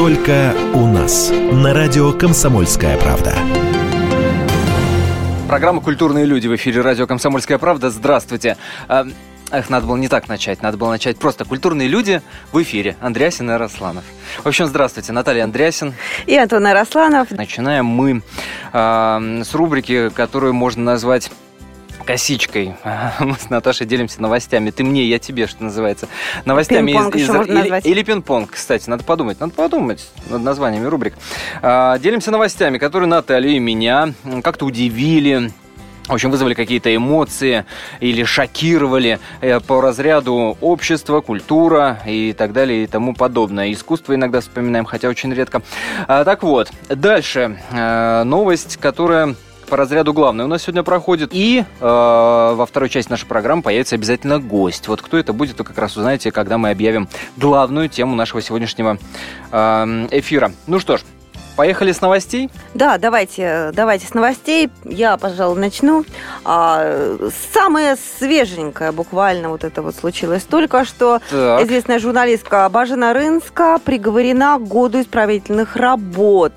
Только у нас. На радио «Комсомольская правда». Программа «Культурные люди» в эфире радио «Комсомольская правда». Здравствуйте. А, эх, надо было не так начать. Надо было начать просто «Культурные люди» в эфире. Андреасин и Росланов. В общем, здравствуйте. Наталья Андреасин. И Антон Росланов. Начинаем мы э, с рубрики, которую можно назвать косичкой. Мы с Наташей делимся новостями. Ты мне, я тебе, что называется. Новостями Пинг-понг из, из- или, или пинг-понг, кстати, надо подумать. Надо подумать над названиями рубрик. А, делимся новостями, которые Наталью и меня как-то удивили. В общем, вызвали какие-то эмоции или шокировали э, по разряду общества, культура и так далее и тому подобное. Искусство иногда вспоминаем, хотя очень редко. А, так вот, дальше э, новость, которая по разряду главной у нас сегодня проходит. И э, во второй части нашей программы появится обязательно гость. Вот кто это будет, вы как раз узнаете, когда мы объявим главную тему нашего сегодняшнего э, эфира. Ну что ж, поехали с новостей. Да, давайте, давайте с новостей. Я, пожалуй, начну. А, самое свеженькое буквально вот это вот случилось только что. Так. Известная журналистка Бажена Рынска приговорена к году исправительных работ.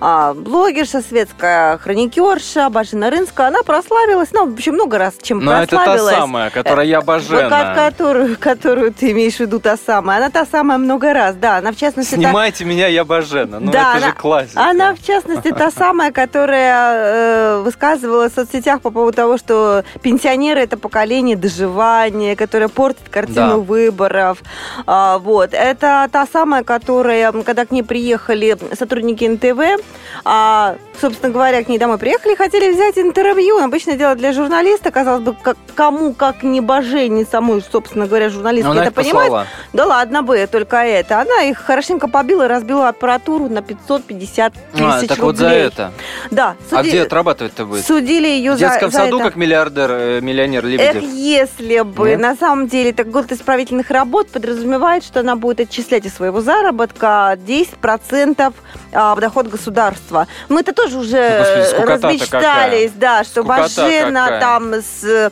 А, блогерша, светская хроникерша Бажена Рынска, она прославилась, ну, в общем, много раз чем Но это та прославилась. самая, которая я Вот ко- божена. Которую, которую ты имеешь в виду, та самая. Она та самая много раз, да. Она, в частности, Снимайте меня, я божена. Ну, Да, это же она- классика. Она, в частности, та самая, которая э, высказывала в соцсетях по поводу того, что пенсионеры – это поколение доживания, которое портит картину Да. выборов. А, вот. Это та самая, которая, когда к ней приехали сотрудники НТВ, а, собственно говоря, к ней домой приехали, хотели взять интервью. Обычное дело для журналиста, казалось бы, как- кому, как не божени самой, собственно говоря, она это послала. Да ладно бы, только это. Она их хорошенько побила и разбила аппаратуру на 550 тысяч А, так вот за рублей. это. Да, А суди- где отрабатывать-то будет? судили ее В за, детском за саду, это. как миллиардер, э, миллионер Лебедев? если бы. Нет? На самом деле, так год исправительных работ подразумевает, что она будет отчислять из своего заработка 10% а, в доход государства. Мы-то тоже уже Ну, размечтались, да, что Скукота Бажена какая. там с э,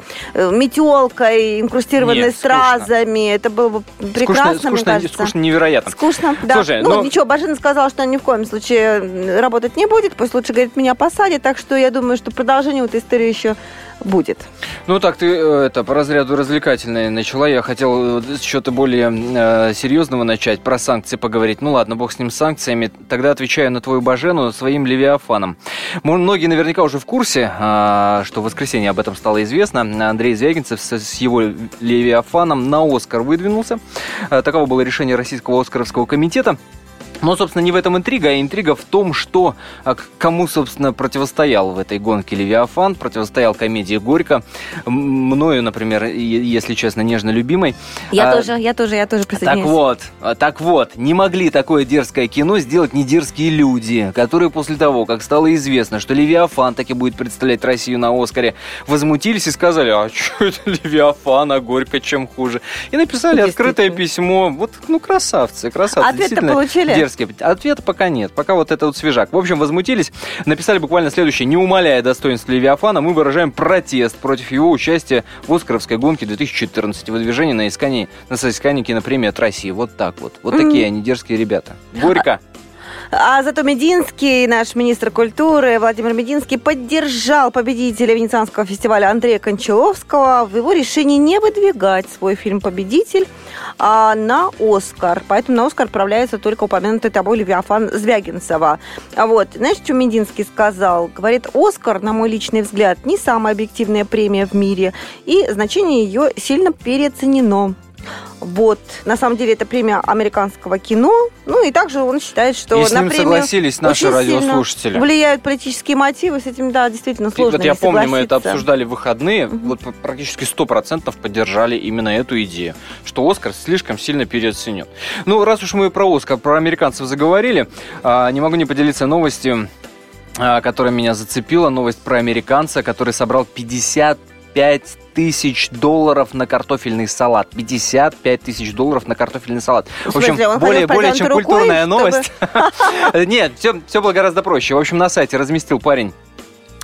метелкой, инкрустированной Нет, скучно. стразами. Это было бы прекрасно, скучно, мне скучно, кажется. скучно невероятно. Скучно, да. Слушай, ну, ну- ничего, Бажена сказала, что она ни в коем случае м, работать не будет. Пусть лучше, говорит, меня посадят. Так что я думаю, что продолжение этой истории еще будет. Ну так, ты э, это по разряду развлекательной начала. Я хотел э, с чего-то более э, серьезного начать, про санкции поговорить. Ну ладно, бог с ним с санкциями. Тогда отвечаю на твою бажену своим левиафаном. Многие наверняка уже в курсе, а, что в воскресенье об этом стало известно. Андрей Звягинцев с, с его левиафаном на Оскар выдвинулся. А, Таково было решение Российского Оскаровского комитета. Но, собственно, не в этом интрига, а интрига в том, что а, кому, собственно, противостоял в этой гонке Левиафан, противостоял комедии «Горько», мною, например, если честно, нежно любимой. Я А, тоже, я тоже, я тоже Так присоединяюсь. вот, а, так вот, не могли такое дерзкое кино сделать недерзкие люди, которые после того, как стало известно, что Левиафан таки будет представлять Россию на Оскаре, возмутились и сказали, а что это Левиафан, а Горько чем хуже? И написали открытое письмо. Вот, ну, красавцы, красавцы. Ответ-то получили? Дерзкие. Ответа пока нет. Пока вот это вот свежак. В общем, возмутились. Написали буквально следующее. Не умаляя достоинств Левиафана, мы выражаем протест против его участия в Оскаровской гонке 2014 выдвижения на искании, на соискании кинопремии от России. Вот так вот. Вот такие они дерзкие ребята. Горько. А зато Мединский, наш министр культуры Владимир Мединский, поддержал победителя Венецианского фестиваля Андрея Кончаловского в его решении не выдвигать свой фильм «Победитель» а, на «Оскар». Поэтому на «Оскар» отправляется только упомянутый тобой Левиафан Звягинцева. А вот, знаешь, что Мединский сказал? Говорит, «Оскар, на мой личный взгляд, не самая объективная премия в мире, и значение ее сильно переоценено». Вот. На самом деле это премия американского кино. Ну и также он считает, что И с на ним премию согласились наши радиослушатели. влияют политические мотивы. С этим, да, действительно И сложно вот я помню, мы это обсуждали в выходные, вот п- практически 100% поддержали именно эту идею, что Оскар слишком сильно переоценен. Ну, раз уж мы про Оскар, про американцев заговорили, а, не могу не поделиться новостью, а, которая меня зацепила, новость про американца, который собрал 55 тысяч долларов на картофельный салат. 55 тысяч долларов на картофельный салат. В общем, смысле, более, более чем рукой, культурная чтобы- новость. Нет, все, все было гораздо проще. В общем, на сайте разместил парень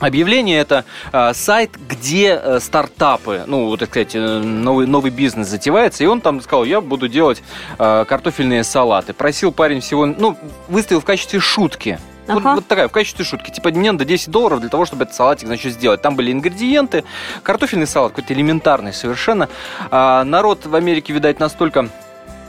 Объявление это э, сайт, где э, стартапы, ну, вот, так сказать, э, новый, новый бизнес затевается, и он там сказал, я буду делать э, картофельные салаты. Просил парень всего, ну, выставил в качестве шутки. Вот, Ага. вот такая, в качестве шутки. Типа, мне надо 10 долларов для того, чтобы этот салатик, значит, сделать. Там были ингредиенты, картофельный салат, какой-то элементарный совершенно. А, народ в Америке, видать, настолько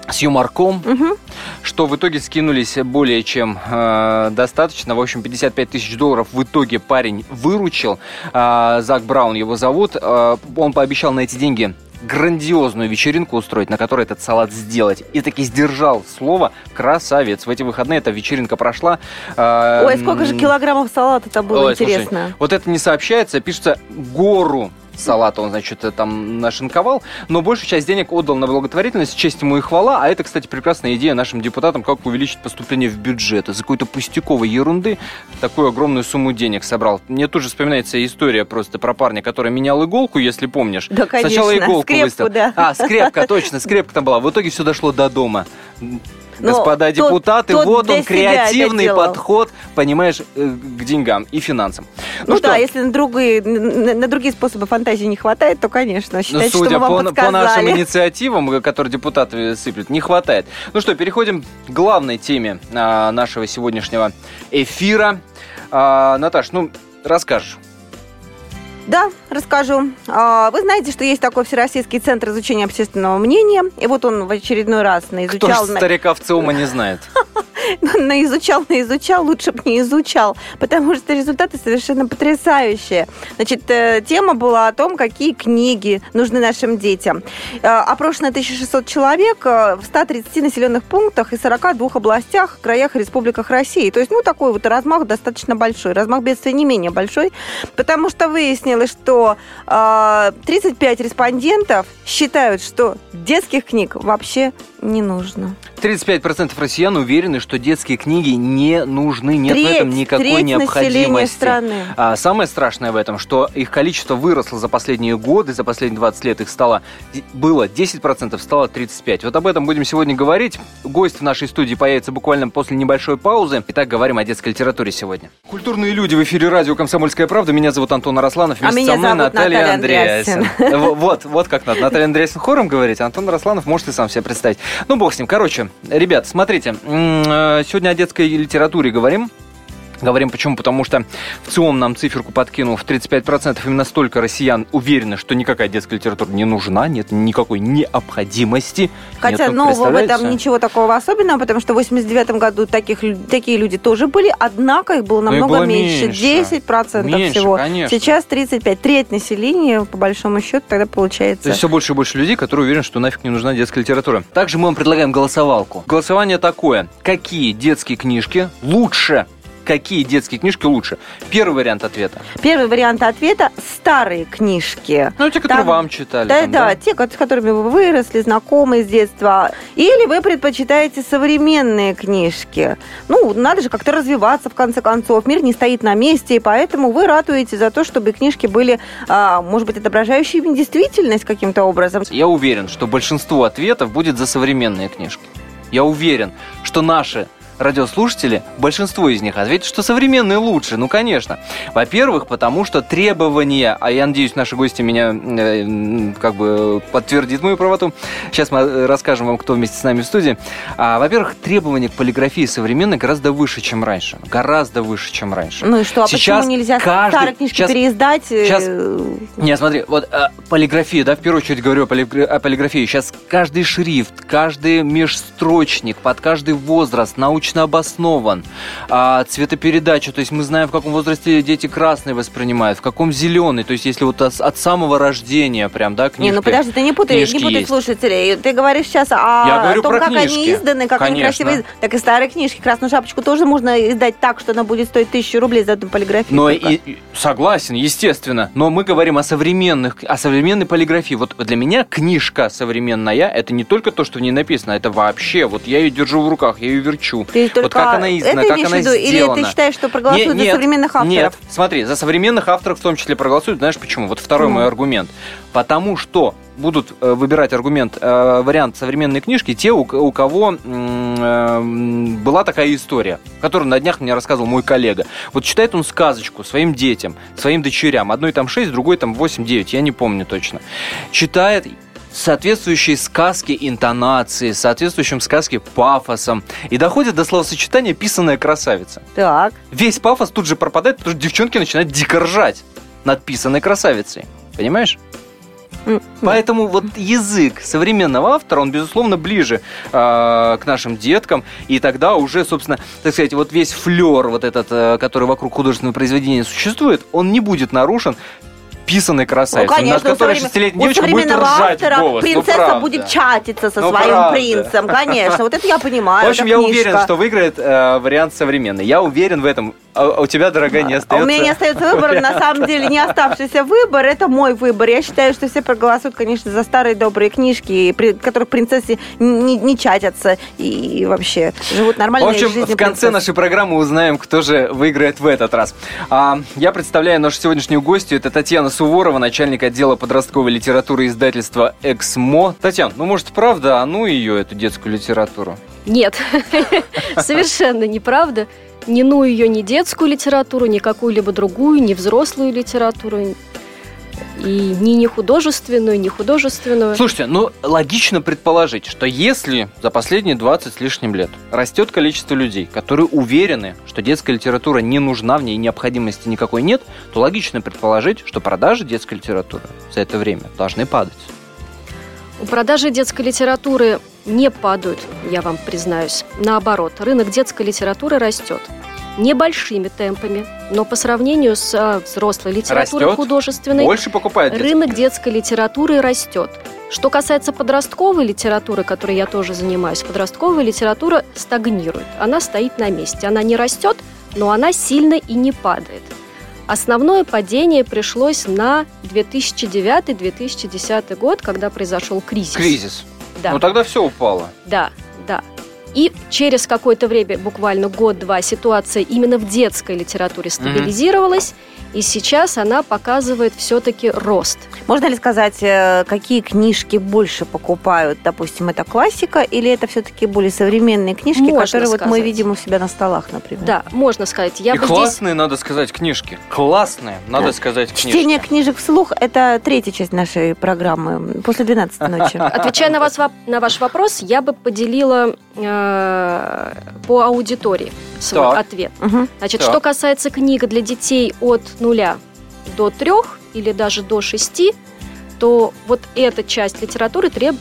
с юморком, Мгм. что в итоге скинулись более чем э, достаточно. В общем, 55 тысяч долларов в итоге парень выручил. А, Зак Браун его зовут. А, он пообещал на эти деньги грандиозную вечеринку устроить, на которой этот салат сделать. И таки сдержал слово красавец. В эти выходные эта вечеринка прошла. А, Ой, сколько же килограммов салата-то было, Ой, слушай, интересно. вот это не сообщается, пишется гору салата он, значит, там нашинковал, но большую часть денег отдал на благотворительность, честь ему и хвала, а это, кстати, прекрасная идея нашим депутатам, как увеличить поступление в бюджет. Из-за какой-то пустяковой ерунды такую огромную сумму денег собрал. Мне тоже вспоминается история просто про парня, который менял иголку, если помнишь. Да, конечно, Сначала иголку скрепку, выставил. да. А, скрепка, точно, скрепка там была. В итоге все дошло до дома. Но Господа тот- депутаты, тот вот он, креативный подход, понимаешь, э, к деньгам и финансам. Ну, что, да, если на другие, на, другие способы фантазии не хватает, то, конечно, ну, считайте, что судя мы вам по, по нашим подсказали. инициативам, э, которые депутаты сыплют, не хватает. Ну что, переходим к главной теме а, нашего сегодняшнего эфира. А, Наташ, ну, расскажешь. Да, расскажу. А, Вы знаете, что есть такой Всероссийский центр изучения общественного мнения, и вот он в очередной раз Кто наизучал... же старика в ЦИОМа не знает? наизучал, наизучал, лучше бы не изучал, потому что результаты совершенно потрясающие. Значит, э, тема была о том, какие книги нужны нашим детям. Э, Опрошено 1600 человек э, в 130 населенных пунктах и 42 областях, краях и республиках России. То есть, ну, такой вот размах достаточно большой. Размах бедствия не менее большой, потому что выяснилось, что э, 35 респондентов считают, что детских книг вообще не нужно. 35% россиян уверены, что детские книги не нужны, нет в этом Треть- никакой треть необходимости. страны. А самое страшное в этом, что их количество выросло за последние годы, за последние 20 лет их стало, было 10%, стало 35%. Вот об этом будем сегодня говорить. Гость в нашей студии появится буквально после небольшой паузы. Итак, говорим о детской литературе сегодня. Культурные люди в эфире радио «Комсомольская правда». Меня зовут Антон Арасланов. А Вместе меня со мной зовут Наталья, Наталья Андреасин. Вот, вот как надо. Наталья Андреасин хором говорить, а Антон Арасланов может и сам себе представить. Ну, бог с ним. Короче, ребят, смотрите. э, Сегодня о детской литературе говорим. Говорим почему? Потому что в ЦИОМ нам циферку подкинул в 35% именно столько россиян уверены, что никакая детская литература не нужна, нет никакой необходимости. Хотя Нет, ну, нового в этом ничего такого особенного, потому что в 89 году таких, такие люди тоже были, однако их было Ну намного было меньше, меньше. 10% Меньше, всего. конечно. Сейчас 35, треть населения, по большому счету, тогда получается. То есть все больше и больше людей, которые уверены, что нафиг не нужна детская литература. Также мы вам предлагаем голосовалку. Голосование такое. Какие детские книжки лучше? Какие детские книжки лучше? Первый вариант ответа. Первый вариант ответа – старые книжки. Ну, те, которые Там- вам читали. Да, там, да, те, ко- с которыми вы выросли, знакомые с детства. Или вы предпочитаете современные книжки. Ну, надо же как-то развиваться, в конце концов. Мир не стоит на месте, и поэтому вы ратуете за то, чтобы книжки были, а, может быть, отображающими действительность каким-то образом. Я уверен, что большинство ответов будет за современные книжки. Я уверен, что наши радиослушатели, большинство из них ответят, что современные лучше. Ну, конечно. Во-первых, потому что требования, а я надеюсь, наши гости меня э, как бы подтвердит мою правоту. Сейчас мы э, расскажем вам, кто вместе с нами в студии. А, во-первых, требования к полиграфии современной гораздо выше, чем раньше. Гораздо выше, чем раньше. Ну и что, а Сейчас почему нельзя каждый- старые книжки сейчас- переиздать? э, сейчас- Не, смотри, вот э, полиграфия, да, в первую очередь говорю о, полигра- о полиграфии. Сейчас каждый шрифт, каждый межстрочник, под каждый возраст научно обоснован. А, цветопередача, то есть мы знаем, в каком возрасте дети красный воспринимают, в каком зеленый. То есть если вот от, от самого рождения прям, да, книжки. Не, ну подожди, ты не путай, не путай есть. слушателей. Ты говоришь сейчас о, Я говорю том, про как они книжки. изданы, как они Конечно. красиво изданы. Так и старые книжки. Красную шапочку тоже можно издать так, что она будет стоить тысячу рублей за одну полиграфию. Но только. и- согласен, естественно. Но мы говорим о современных, о современной полиграфии. Вот для меня книжка современная это не только то, что в ней написано, это вообще. Вот я ее держу в руках, я ее верчу. Ты только вот как она издана, это как она в виду? Или сделана. ты считаешь, что проголосуют Не- за современных авторов? Нет, смотри, за современных авторов в том числе проголосуют. Знаешь почему? Вот второй Почему? мой аргумент. Потому что будут э, выбирать аргумент, э, вариант современной книжки те, у, у кого э, была такая история, которую на днях мне рассказывал мой коллега. Вот читает он сказочку своим детям, своим дочерям. Одной там 6, другой там 8-9, я не помню точно. Читает соответствующей сказке интонации, соответствующим сказке пафосом. И доходит до словосочетания «писаная красавица». Так. Весь пафос тут же пропадает, потому что девчонки начинают дико ржать над писаной красавицей. Понимаешь? Поэтому вот язык современного автора, он, безусловно, ближе э, к нашим деткам, и тогда уже, собственно, так сказать, вот весь флер вот этот, э, который вокруг художественного произведения существует, он не будет нарушен писанной красавицей, ну, конечно, над которой шестилетняя девочка будет ржать автора голос. Ну, принцесса правда. будет чатиться со Ну, своим правда. принцем, конечно. Вот это я понимаю. В общем, я книжка. уверен, что выиграет э, вариант современный. Я уверен в этом. А у тебя, дорогая, не А остается. У меня не остается выбора, на самом деле не оставшийся выбор, это мой выбор. Я считаю, что все проголосуют, конечно, за старые добрые книжки, при которых принцессы не, не чатятся и вообще живут В нормальной общем, в конце принцесс. нашей программы узнаем, кто же выиграет в этот раз. А, я представляю нашу сегодняшнюю гостью. Это Татьяна Суворова, начальник отдела подростковой литературы издательства «Эксмо». Татьяна, ну, может, правда, а ну ее, эту детскую литературу? Нет, совершенно неправда. Не ну ее ни детскую литературу, ни какую-либо другую, ни взрослую литературу, и ни не художественную, ни художественную. Слушайте, ну, логично предположить, что если за последние 20 с лишним лет растет количество людей, которые уверены, что детская литература не нужна, в ней необходимости никакой нет, то логично предположить, что продажи детской литературы за это время должны падать. У продажи детской литературы не падают, я вам признаюсь. Наоборот, рынок детской литературы растет. Небольшими темпами, но по сравнению с а, взрослой литературой Растет? художественной, Больше покупают детскую рынок детской литературы растет. Что касается подростковой литературы, которой я тоже занимаюсь, подростковая литература стагнирует. Она стоит на месте. Она не растет, но она сильно и не падает. Основное падение пришлось на 2009-2010 год, когда произошел кризис. Кризис. Да. Ну тогда все упало. Да, да. И через какое-то время, буквально год-два, ситуация именно в детской литературе стабилизировалась, и сейчас она показывает все-таки рост. Можно ли сказать, э, какие книжки больше покупают? Допустим, это классика или это все-таки более современные книжки, Можно которые вот мы сказать. видим у себя на столах, например? Да, можно сказать. Я И бы здесь классные, надо сказать, книжки. Классные, надо Да. сказать, книжки. Чтение книжек вслух – это третья часть нашей программы, после 12 ночи. Отвечая на, вас, на ваш вопрос, я бы поделила по аудитории свой Так. ответ. Мгм. Значит, Так. что касается книг для детей от нуля до трех или даже до шести, то вот эта часть литературы треб...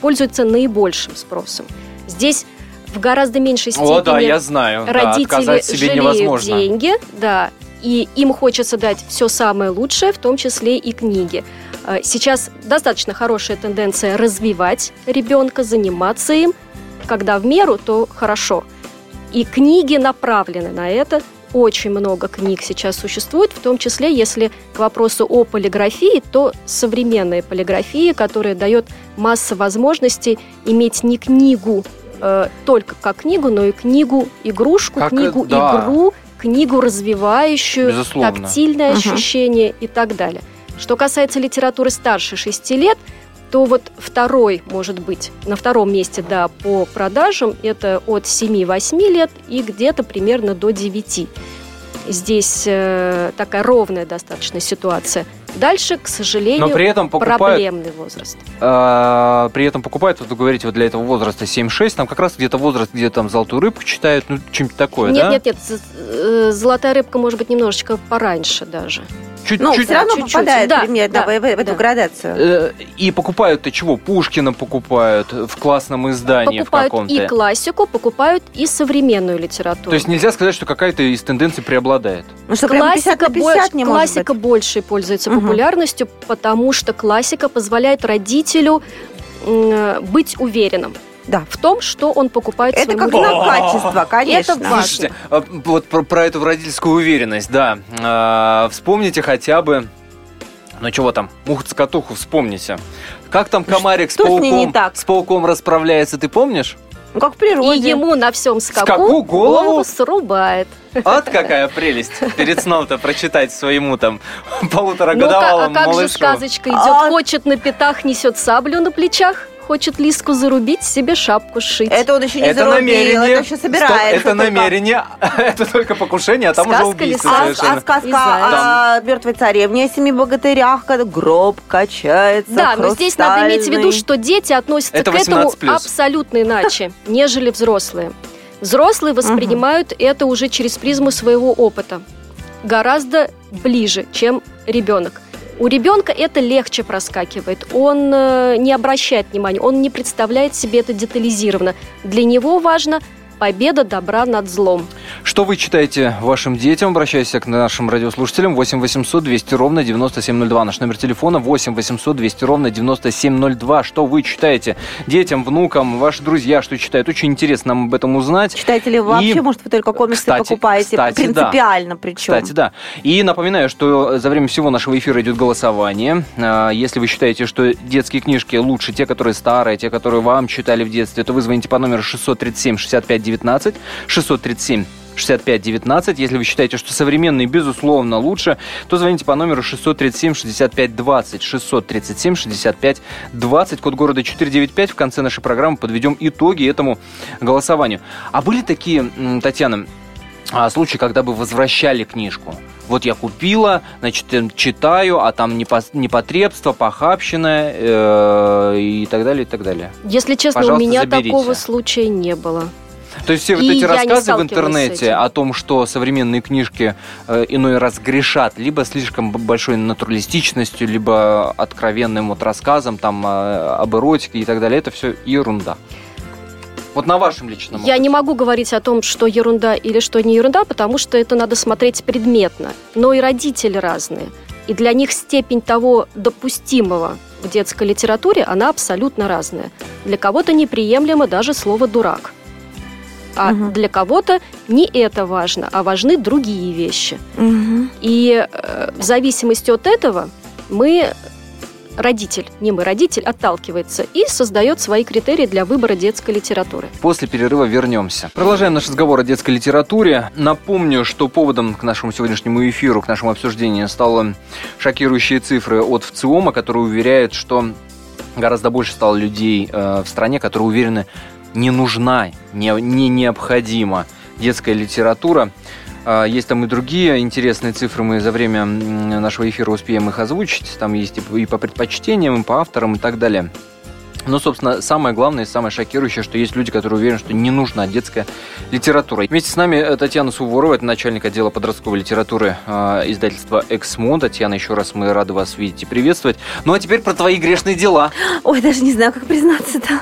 пользуется наибольшим спросом. Здесь в гораздо меньшей степени О, да, я знаю. да, родители отказать себе жалеют невозможно. деньги, да, и им хочется дать все самое лучшее, в том числе и книги. Э, Сейчас достаточно хорошая тенденция развивать ребенка, заниматься им. Когда в меру, то хорошо. И книги направлены на это. Очень много книг сейчас существует, в том числе, если к вопросу о полиграфии, то современная полиграфия, которая дает массу возможностей иметь не книгу э, только как книгу, но и книгу игрушку, Как, э, книгу да. игру, книгу развивающую, Безусловно. тактильное Мгм. ощущение и так далее. Что касается литературы старше 6 лет, то вот второй, может быть, на втором месте, да, по продажам, это от 7-8 лет и где-то примерно до 9. Здесь э, такая ровная достаточно ситуация. Дальше, к сожалению, Но при этом покупают проблемный возраст. А, при этом покупают, вот вы говорите, вот для этого возраста 7-6, там как раз где-то возраст, где там золотую рыбку читают, ну, что-нибудь такое, нет, да? нет, нет, з- э, золотая рыбка может быть немножечко пораньше даже. Чуть, Ну, чуть- все равно чуть-чуть. попадает Да, примерно да, в, в- в эту да. градацию. Э, И покупают-то чего? Пушкина покупают в классном издании в покупают каком-то. и классику, покупают и современную литературу. То есть нельзя сказать, что какая-то из тенденций преобладает. Ну что, прям 50 на 50 больше, не классика быть? больше пользуется Мгм. популярностью, потому что классика позволяет родителю м, быть уверенным Да. в том, что он покупает Это своему как ребенку. знак качества, конечно. Это важно. Слушайте, а, вот про, про эту родительскую уверенность, да. А, Вспомните хотя бы, ну чего там, муху-цокотуху вспомните. Как там комарик с что с ней пауком, не так? с пауком расправляется, ты помнишь? Ну, как в природе. И ему на всем скаку, Скаку голову? срубает. Вот какая прелесть перед сном-то прочитать своему там Ну, полуторагодовалому ка- а как же малышу. сказочка идет? А- Хочет на пятах, несет саблю на плечах, хочет лиску зарубить, себе шапку сшить. Это он еще не Это зарубил, намерение. это еще собирается. Стоп, это только. намерение. Это только покушение, а там уже Сказка убийство ли А, совершенно. а сказка Не знаю. о мертвой царевне, о семи богатырях, когда гроб качается, Да, но здесь надо иметь в виду, что дети относятся Это к этому 18+. абсолютно иначе, нежели взрослые. Взрослые воспринимают это уже через призму своего опыта. Гораздо ближе, чем ребенок. У ребенка это легче проскакивает. Он э, не обращает внимания, он не представляет себе это детализированно. Для него важно победа добра над злом. Что вы читаете вашим детям? Обращаюсь к нашим радиослушателям. 8 800 200 ровно 9702. Наш номер телефона 8 800 200 ровно 9702. Что вы читаете детям, внукам, ваши друзья, что читают? Очень интересно нам об этом узнать. Читаете ли вы вообще, И, может, вы только комиксы кстати, покупаете? кстати, да. Принципиально причем. Кстати, да. И напоминаю, что за время всего нашего эфира идет голосование. А, Если вы считаете, что детские книжки лучше те, которые старые, те, которые вам читали в детстве, то вы звоните по номеру 637 65 19 637 65 19. Если вы считаете, что современные, безусловно, лучше, то звоните по номеру 637 65 20. 637 65 20. Код города 495. В конце нашей программы подведем итоги этому голосованию. А были такие, Татьяна, а, случай, когда бы возвращали книжку. Вот я купила, значит, читаю, а там непотребство, похабщина э, и так далее, и так далее. Если честно, Пожалуйста, у меня заберите. такого случая не было. То есть все вот И эти я рассказы в интернете о том, что современные книжки э, иной раз грешат либо слишком большой натуралистичностью, либо откровенным вот рассказом там э, об эротике и так далее, это все ерунда. Вот на вашем личном Я опыте. не могу говорить о том, что ерунда или что не ерунда, потому что это надо смотреть предметно. Но и родители разные. И для них степень того допустимого в детской литературе, она абсолютно разная. Для кого-то неприемлемо даже слово «дурак». А Мгм. для кого-то не это важно, а важны другие вещи. Мгм. И э, в зависимости от этого мы родитель, не мы, родитель отталкивается и создает свои критерии для выбора детской литературы. После перерыва вернемся. Продолжаем наш разговор о детской литературе. Напомню, что поводом к нашему сегодняшнему эфиру, к нашему обсуждению стало шокирующие цифры от ВЦИОМа, который уверяет, что гораздо больше стало людей э, в стране, которые уверены, не нужна, не, не необходима детская литература. А, Есть там и другие интересные цифры, мы за время нашего эфира успеем их озвучить. Там есть и по предпочтениям, и по авторам, и так далее. Но, собственно, самое главное и самое шокирующее, что есть люди, которые уверены, что не нужна детская литература. Вместе с нами э, Татьяна Суворова, это начальник отдела подростковой литературы э, издательства «Эксмо». Татьяна, еще раз мы рады вас видеть и приветствовать. Ну, а теперь про твои грешные дела. Ой, даже не знаю, как признаться-то.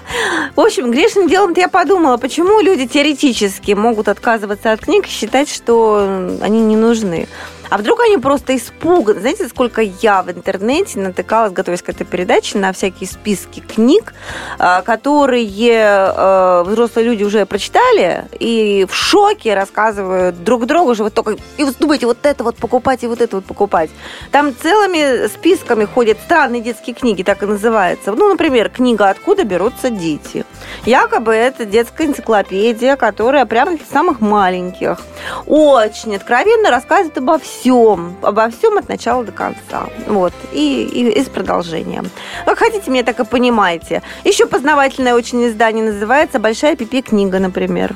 В общем, грешным делом я подумала, почему люди теоретически могут отказываться от книг и считать, что они не нужны. А вдруг они просто испуганы? Знаете, сколько я в интернете натыкалась, готовясь к этой передаче, на всякие списки книг, а, которые э, взрослые люди уже прочитали и в шоке рассказывают друг другу, что вот только и вот думаете, вот это вот покупать и вот это вот покупать. Там целыми списками ходят странные детские книги, так и называются. Ну, например, книга «Откуда берутся дети». Якобы это детская энциклопедия, которая прямо для самых маленьких. Очень откровенно рассказывает обо всем. Обо всем от начала до конца. Вот. И, и, и с продолжением. Как хотите, меня так и понимаете. Еще познавательное очень издание называется «Большая пипи книга», например.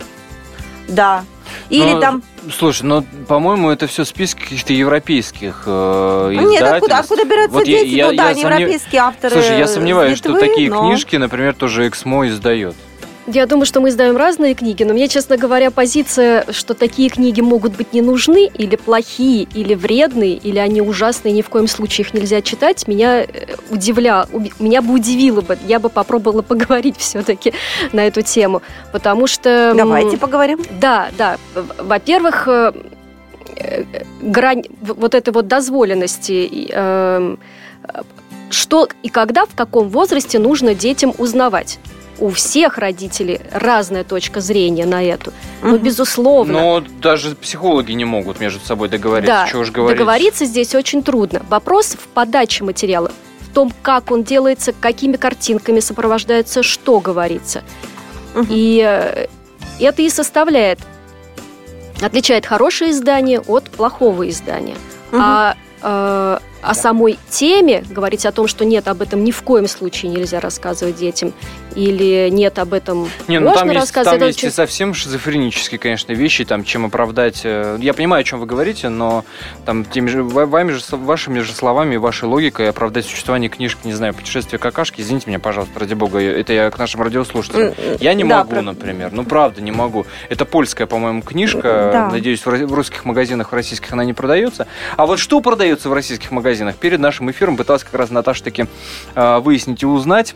Да. Или Ну, там... Слушай, ну, по-моему, это все списки каких-то европейских э, Нет, откуда, издательств. откуда берутся Вот я- дети? я- ну да, я не сомнев- европейские авторы. Слушай, я сомневаюсь, что Литвы, такие но- книжки, например, тоже Эксмо издает. Я думаю, что мы издаем разные книги, но мне, честно говоря, позиция, что такие книги могут быть не нужны, или плохие, или вредные, или они ужасные, ни в коем случае их нельзя читать, меня э, удивля, меня бы удивило бы. Я бы попробовала поговорить все-таки на эту тему, потому что... Давайте поговорим. Да, да. Во-первых, э, э, грань вот этой вот дозволенности, эм, что и когда, в каком возрасте нужно детям узнавать. У всех родителей разная точка зрения на эту. Но, Мгм. безусловно, Но даже психологи не могут между собой договориться. да, Чего уж говорить. договориться здесь очень трудно. Вопрос в подаче материала, в том, как он делается, какими картинками сопровождается, что говорится. Мгм. И э, это и составляет, отличает хорошее издание от плохого издания. Мгм. А э, о самой теме говорить о том, что нет, об этом ни в коем случае нельзя рассказывать детям, или нет, об этом Не, ну можно там есть, рассказывать. там это есть и совсем шизофренические, конечно, вещи, там, чем оправдать. э, Я понимаю, о чем вы говорите, но там теми же, ва- вами же, вашими же словами, вашей логикой оправдать существование книжки, не знаю, путешествие какашки, извините меня, пожалуйста, ради бога, это я к нашим радиослушателям. Я не да, могу, про- например. Ну, правда, не могу. Это польская, по-моему, книжка. Да. Надеюсь, в русских магазинах, в российских она не продается. А вот что продается в российских магазинах? Перед нашим эфиром пыталась как раз Наташа таки э, выяснить и узнать.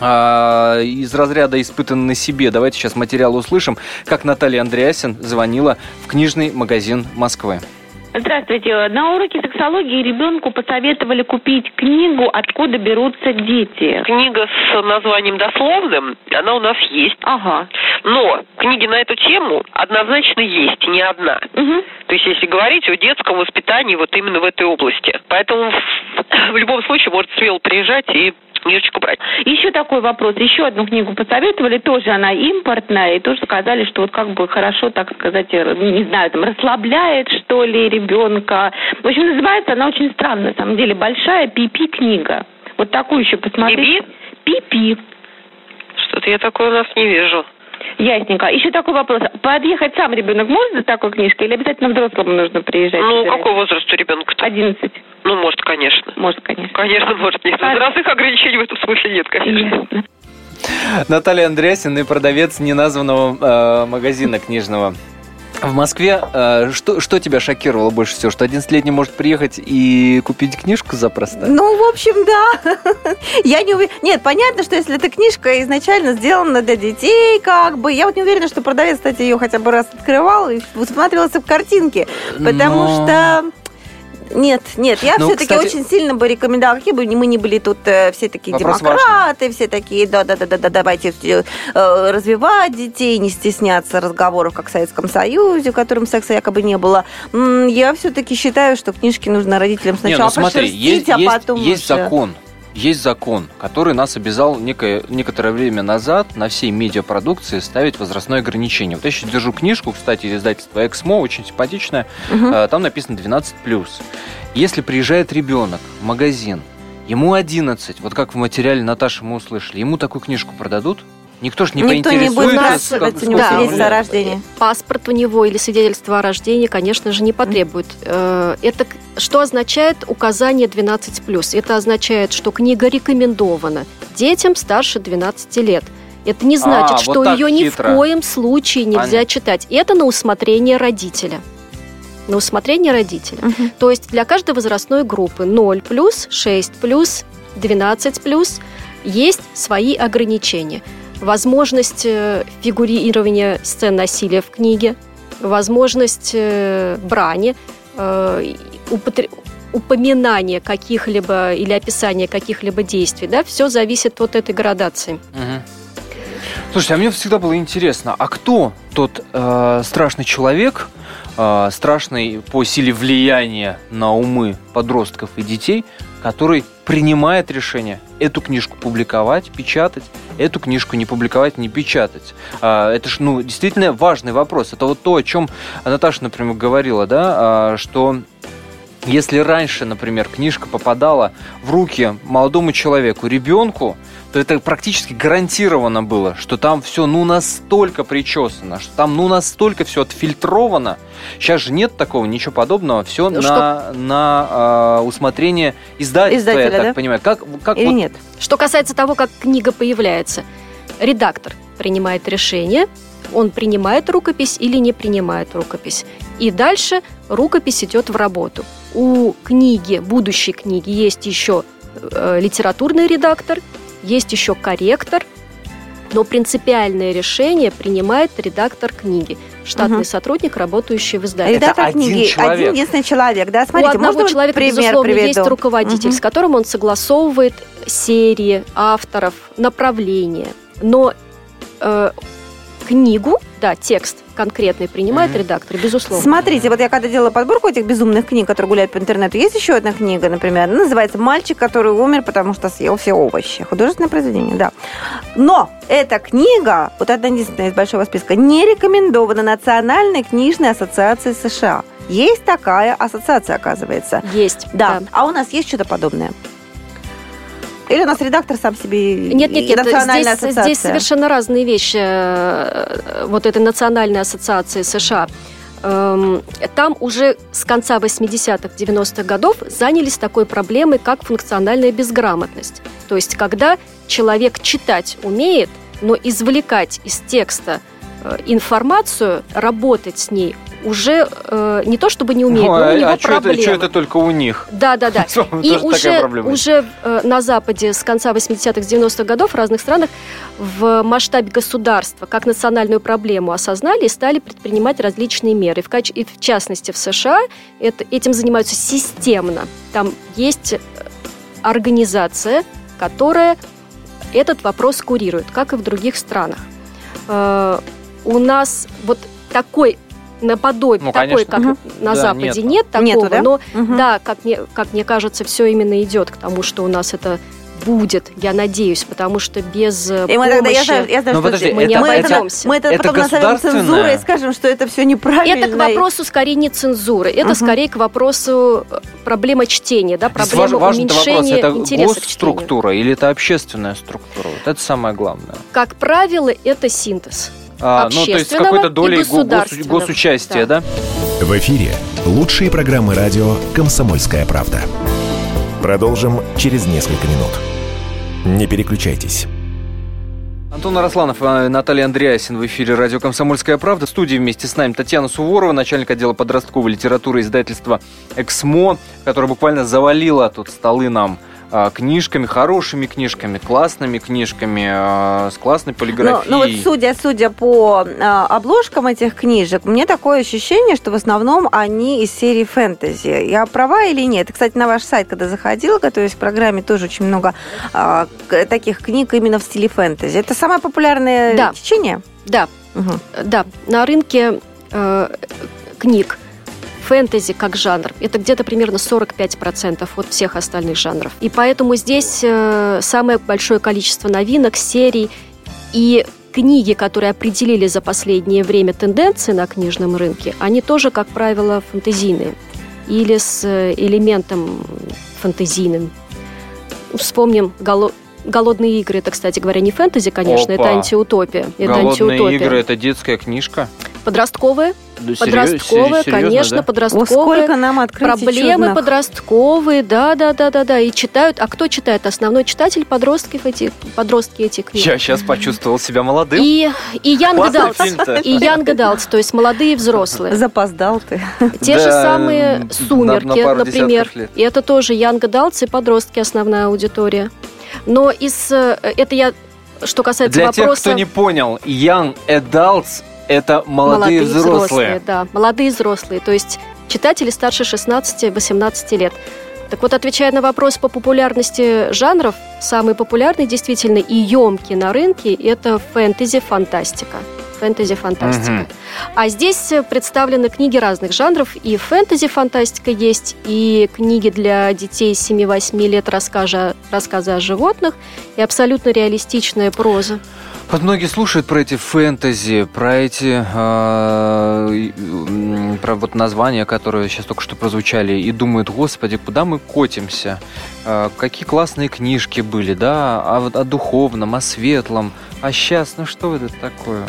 А, из разряда испытан на себе. Давайте сейчас материал услышим, как Наталья Андреасин звонила в книжный магазин Москвы. Здравствуйте. На уроке сексологии ребенку посоветовали купить книгу «Откуда берутся дети». Книга с названием дословным, она у нас есть. Ага. Но книги на эту тему однозначно есть, не одна. Мгм. То есть, если говорить о детском воспитании вот именно в этой области. Поэтому в- в любом случае может смело приезжать и книжечку брать. Еще такой вопрос. Еще одну книгу посоветовали, тоже она импортная, и тоже сказали, что вот как бы хорошо, так сказать, э, не знаю, там расслабляет, что ли, ребенка. В общем, называется она очень странно, на самом деле, большая пипи книга. Вот такую еще посмотрите. Пипи. Что-то я такое у нас не вижу. Ясненько. Еще такой вопрос. Подъехать сам ребенок может за такой книжкой или обязательно взрослому нужно приезжать? Ну, собирать? какой возраст у ребенка-то? 11. Ну, может, конечно. Может, конечно. Конечно, может. Нет, А- возрастных ограничений в этом смысле нет, конечно. Ясно. Наталья Андреасин и продавец неназванного э, магазина книжного. В Москве э, что, что тебя шокировало больше всего? Что 11-летний может приехать и купить книжку запросто? Ну, в общем, да. Я не уверена. Нет, понятно, что если эта книжка изначально сделана для детей, как бы. Я вот не уверена, что продавец, кстати, ее хотя бы раз открывал и всматривался в картинки. Потому Но- что. Нет, нет, я Ну, все-таки кстати- очень сильно бы рекомендовала, какие бы мы ни были тут э, все такие Вопрос демократы, все такие, да-да-да-да, давайте э, развивать детей, не стесняться разговоров, как в Советском Союзе, в котором секса якобы не было. Я все-таки считаю, что книжки нужно родителям Не, сначала ну смотри, есть, а есть- потом есть уже- закон. Есть закон, который нас обязал некое, некоторое время назад на всей медиапродукции ставить возрастное ограничение. Вот я сейчас держу книжку, кстати, издательство «Эксмо», очень симпатичная. Э, Там написано 12+. Если приезжает ребенок в магазин, ему 11, вот как в материале Наташи мы услышали, ему такую книжку продадут? Никто же не Никто не будет поинтересуется, спрашивать у него свидетельство о рождении. Паспорт у него или свидетельство о рождении, конечно же, не потребует. Э, Это что означает указание 12+. Это означает, что книга рекомендована детям старше 12 лет. Это не значит, А, вот что так ее ни хитро. в коем случае нельзя Понятно. читать. Это на усмотрение родителя. На усмотрение родителя. Мгм. То есть для каждой возрастной группы 0 плюс, 6 плюс, 12 плюс есть свои ограничения. Возможность э, фигурирования сцен насилия в книге, возможность э, брани, э, и употре- упоминания каких-либо или описания каких-либо действий, да, все зависит от этой градации. Мгм. Слушайте, а мне всегда было интересно, а кто тот э, страшный человек, э, страшный по силе влияния на умы подростков и детей, который принимает решение эту книжку публиковать, печатать, эту книжку не публиковать, не печатать. А, это ж, ну, действительно важный вопрос. Это вот то, о чем Наташа, например, говорила, да, а, что если раньше, например, книжка попадала в руки молодому человеку, ребенку, то это практически гарантировано было, что там все ну настолько причесано, что там ну настолько все отфильтровано. Сейчас же нет такого, ничего подобного, все Ну, на, на а, усмотрение издательства, я Издателя, так да? понимаю. Как, как Или вот- нет? Что касается того, как книга появляется, редактор принимает решение, он принимает рукопись или не принимает рукопись. И дальше рукопись идет в работу. У книги, будущей книги, есть еще э, литературный редактор, есть еще корректор, но принципиальное решение принимает редактор книги, штатный Мгм. сотрудник, работающий в издательстве. Редактор один книги человек. один единственный человек, да? Смотрите, У одного человека, пример безусловно, приведу? есть руководитель, Мгм. с которым он согласовывает серии, авторов, направления. Но э, книгу, да, текст конкретный принимает mm-hmm. редактор, безусловно. Смотрите, вот я когда делала подборку этих безумных книг, которые гуляют по интернету, есть еще одна книга, например, называется «Мальчик, который умер, потому что съел все овощи». Художественное произведение, да. Но эта книга, вот одна единственная из большого списка, не рекомендована Национальной книжной ассоциацией США. Есть такая ассоциация, оказывается. Есть. Да. да. А у нас есть что-то подобное? Или у нас редактор сам себе нет, нет, нет, здесь, здесь совершенно разные вещи. Э, вот этой национальной ассоциации США. Эм, там уже с конца 80-х, 90-х годов занялись такой проблемой, как функциональная безграмотность. То есть, когда человек читать умеет, но извлекать из текста э, информацию, работать с ней уже э, не то чтобы не умеет, ну, но у него а проблемы. Это, что это только у них? Да, да, да. И уже, уже э, на Западе с конца 80-х, 90-х годов в разных странах в масштабе государства как национальную проблему осознали и стали предпринимать различные меры. В, каче... и в частности в США это, этим занимаются системно. Там есть э, организация, которая этот вопрос курирует, как и в других странах. Э, у нас вот такой наподобие ну, такой, как угу. на да, Западе, нет, нет такого. Нету, да? Но угу. да, как мне, как мне кажется, все именно идет к тому, что у нас это будет, я надеюсь, потому что без э, и мы помощи... Тогда, я знаю, я знаю, ну, подожди, мы это, не обойдемся. Мы это, это потом назовем цензурой и скажем, что это все неправильно. Это к вопросу скорее не цензуры, это угу. скорее к вопросу э, проблемы чтения, да, проблемы Важ, уменьшения вопрос, это госструктура или это общественная структура? Вот это самое главное. Как правило, это синтез. А, ну, то есть с какой-то долей гос, госучастия, да. да? В эфире лучшие программы радио «Комсомольская правда». Продолжим через несколько минут. Не переключайтесь. Антон Арасланов и Наталья Андреасин в эфире радио «Комсомольская правда». В студии вместе с нами Татьяна Суворова, начальник отдела подростковой литературы издательства «Эксмо», которая буквально завалила тут столы нам а, книжками, хорошими книжками, классными книжками, а, с классной полиграфией. Ну, ну вот судя, судя по а, обложкам этих книжек, мне такое ощущение, что в основном они из серии фэнтези. Я права или нет? Кстати, на ваш сайт, когда заходила, готовясь к программе, тоже очень много а, таких книг именно в стиле фэнтези. Это самое популярное да. течение? Да, угу. да. На рынке э, книг фэнтези как жанр. Это где-то примерно 45% от всех остальных жанров. И поэтому здесь э, самое большое количество новинок, серий и книги, которые определили за последнее время тенденции на книжном рынке, они тоже, как правило, фэнтезийные или с э, элементом фэнтезийным. Вспомним голо Голодные игры, это, кстати говоря, не фэнтези, конечно, Опа. это антиутопия. Это Голодные антиутопия. игры это детская книжка. Подростковые. Да, подростковые, серьезно, конечно, да? подростковые. сколько нам открытий Проблемы чудных. подростковые, да, да, да, да, да. И читают. А кто читает? Основной читатель подростков эти, подростки этих книг. Я сейчас почувствовал себя молодым. И, и Young Adults. И Young Adults, то есть молодые взрослые. Запоздал ты. Те да, же самые «Сумерки», на, на например. И это тоже Young Adults и подростки основная аудитория. Но из... Э, это я что касается Для вопроса... Для тех, кто не понял, Young Adults это молодые, молодые взрослые. взрослые. Да, молодые взрослые, то есть читатели старше 16-18 лет. Так вот, отвечая на вопрос по популярности жанров, самый популярный действительно и емкий на рынке – это фэнтези-фантастика. Фэнтези-фантастика. Угу. А здесь представлены книги разных жанров. И фэнтези-фантастика есть, и книги для детей 7-8 лет рассказа, рассказы о животных, и абсолютно реалистичная проза. Вот многие слушают про эти фэнтези, про эти, э, про вот названия, которые сейчас только что прозвучали, и думают, господи, куда мы котимся? Э, какие классные книжки были, да, о, о духовном, о светлом, а сейчас, ну что это такое?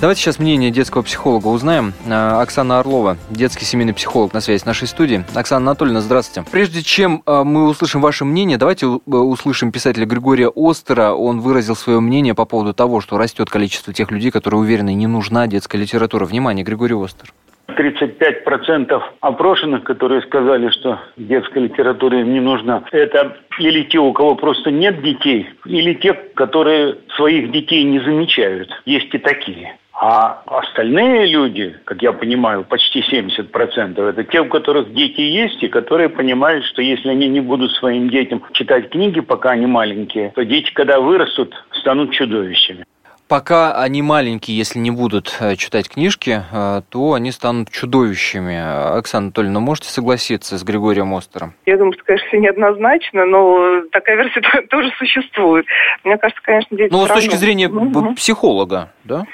Давайте сейчас мнение детского психолога узнаем. Э, Оксана Орлова, детский семейный психолог на связи с нашей студией. Оксана Анатольевна, здравствуйте. Прежде чем э, мы услышим ваше мнение, давайте услышим писателя Григория Остера. Он выразил свое мнение по поводу того, того, что растет количество тех людей, которые уверены, не нужна детская литература. Внимание, Григорий Остер. 35% опрошенных, которые сказали, что детская литература им не нужна, это или те, у кого просто нет детей, или те, которые своих детей не замечают. Есть и такие. А остальные люди, как я понимаю, почти 70%, это те, у которых дети есть, и которые понимают, что если они не будут своим детям читать книги, пока они маленькие, то дети, когда вырастут, станут чудовищами. Пока они маленькие, если не будут э, читать книжки, э, то они станут чудовищами. Оксана Анатольевна, можете согласиться с Григорием Остером? Я думаю, что, конечно, неоднозначно, но такая версия тоже существует. Мне кажется, конечно, дети... Ну, с точки зрения угу. психолога, да?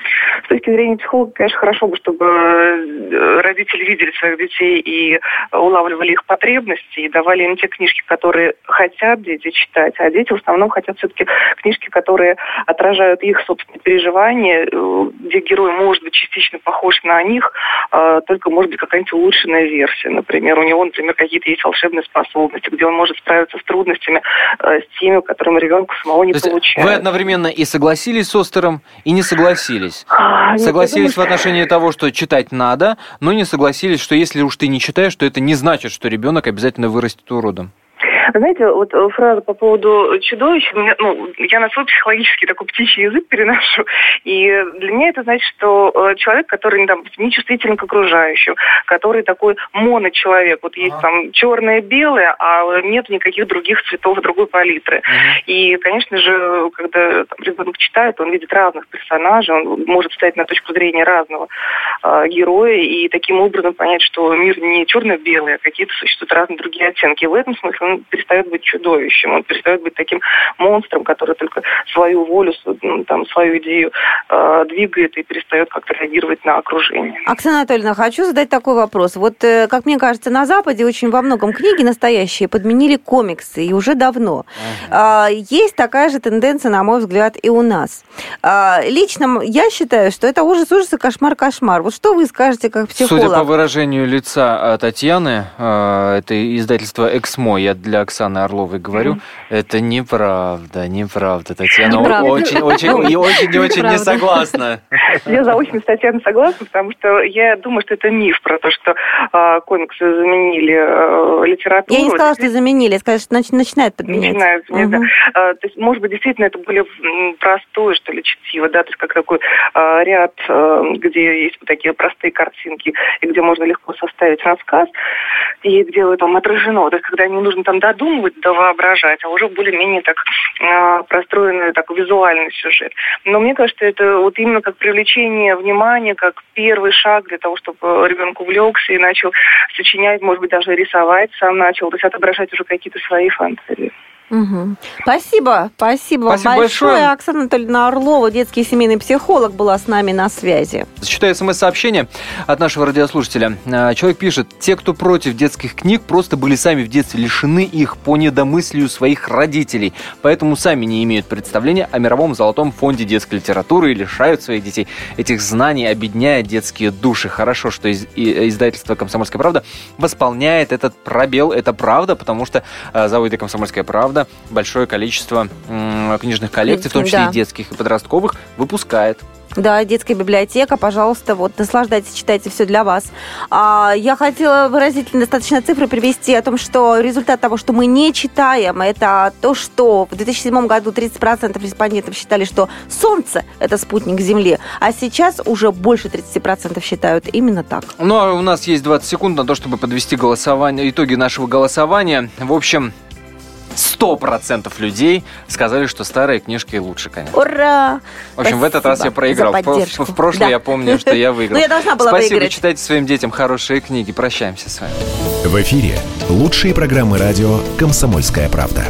С точки зрения психолога, конечно, хорошо бы, чтобы э, родители видели своих детей и улавливали их потребности и давали им те книжки, которые хотят дети читать, а дети в основном хотят все-таки книжки, которые отражают их собственные переживания, э, где герой может быть частично похож на них, а только может быть какая-нибудь улучшенная версия. Например, у него, например, какие-то есть волшебные способности, где он может справиться с трудностями, э, с теми, которыми ребенку самого не получается. Вы одновременно и согласились с Остером, и не согласились. А, согласились в отношении того, что читать надо, но не согласились, что если уж ты не читаешь, то это не значит, что ребенок обязательно вырастет уродом. Знаете, вот э, фраза по поводу чудовищ, меня, ну, я на свой психологический такой птичий язык переношу, и для меня это значит, что э, человек, который там, нечувствителен к окружающим, который такой моночеловек, вот есть там черное, белое, а нет никаких других цветов, другой палитры. Uh-huh. И, конечно же, когда там, ребенок читает, он видит разных персонажей, он может встать на точку зрения разного э, героя, и таким образом понять, что мир не черно-белый, а какие-то существуют разные другие оттенки. И в этом смысле он перестает быть чудовищем, он перестает быть таким монстром, который только свою волю, ну, там, свою идею э, двигает и перестает как-то реагировать на окружение. Оксана Анатольевна, хочу задать такой вопрос. Вот, э, как мне кажется, на Западе очень во многом книги настоящие подменили комиксы, и уже давно. Ага. Э, есть такая же тенденция, на мой взгляд, и у нас. Э, лично я считаю, что это ужас, ужас и кошмар, кошмар. Вот что вы скажете как психолог? Судя по выражению лица Татьяны, э, это издательство «Эксмо», я для Оксаны Орловой говорю, mm-hmm. это неправда, неправда. Татьяна неправда. очень, очень, и очень, очень не согласна. Я заочно с Татьяной согласна, потому что я думаю, что это миф про то, что э, комиксы заменили э, литературу. Я не сказала, что заменили, я сказала, что нач- начинают подменять. Начинают, угу. да. А, то есть, может быть, действительно это более простое, что ли, чтиво, да, то есть как такой э, ряд, э, где есть вот такие простые картинки, и где можно легко составить рассказ, и где там отражено, то есть когда не нужно там додумывать, воображать, а уже более-менее так э, простроенный так визуальный сюжет. Но мне кажется, это вот именно как привлечение внимания, как первый шаг для того, чтобы ребенок увлекся и начал сочинять, может быть, даже рисовать сам начал, то есть отображать уже какие-то свои фантазии. Угу. Спасибо, спасибо, спасибо большое. большое. Оксана Анатольевна Орлова, детский семейный психолог, была с нами на связи. Зачитаю смс-сообщение от нашего радиослушателя. А, человек пишет, те, кто против детских книг, просто были сами в детстве лишены их по недомыслию своих родителей, поэтому сами не имеют представления о мировом золотом фонде детской литературы и лишают своих детей этих знаний, объединяя детские души. Хорошо, что издательство «Комсомольская правда» восполняет этот пробел. Это правда, потому что а, заводы «Комсомольская правда» года большое количество книжных коллекций, в том числе да. и детских и подростковых, выпускает. Да, детская библиотека, пожалуйста, вот наслаждайтесь, читайте все для вас. А, я хотела выразительно достаточно цифры привести о том, что результат того, что мы не читаем, это то, что в 2007 году 30% респондентов считали, что Солнце – это спутник Земли, а сейчас уже больше 30% считают именно так. Ну, а у нас есть 20 секунд на то, чтобы подвести голосование, итоги нашего голосования. В общем, сто процентов людей сказали, что старые книжки лучше, конечно. Ура! В общем, Спасибо в этот раз я проиграл. В, в, в прошлый да. я помню, что я выиграл. Ну, я должна была Спасибо, выиграть. читайте своим детям хорошие книги. Прощаемся с вами. В эфире лучшие программы радио «Комсомольская правда».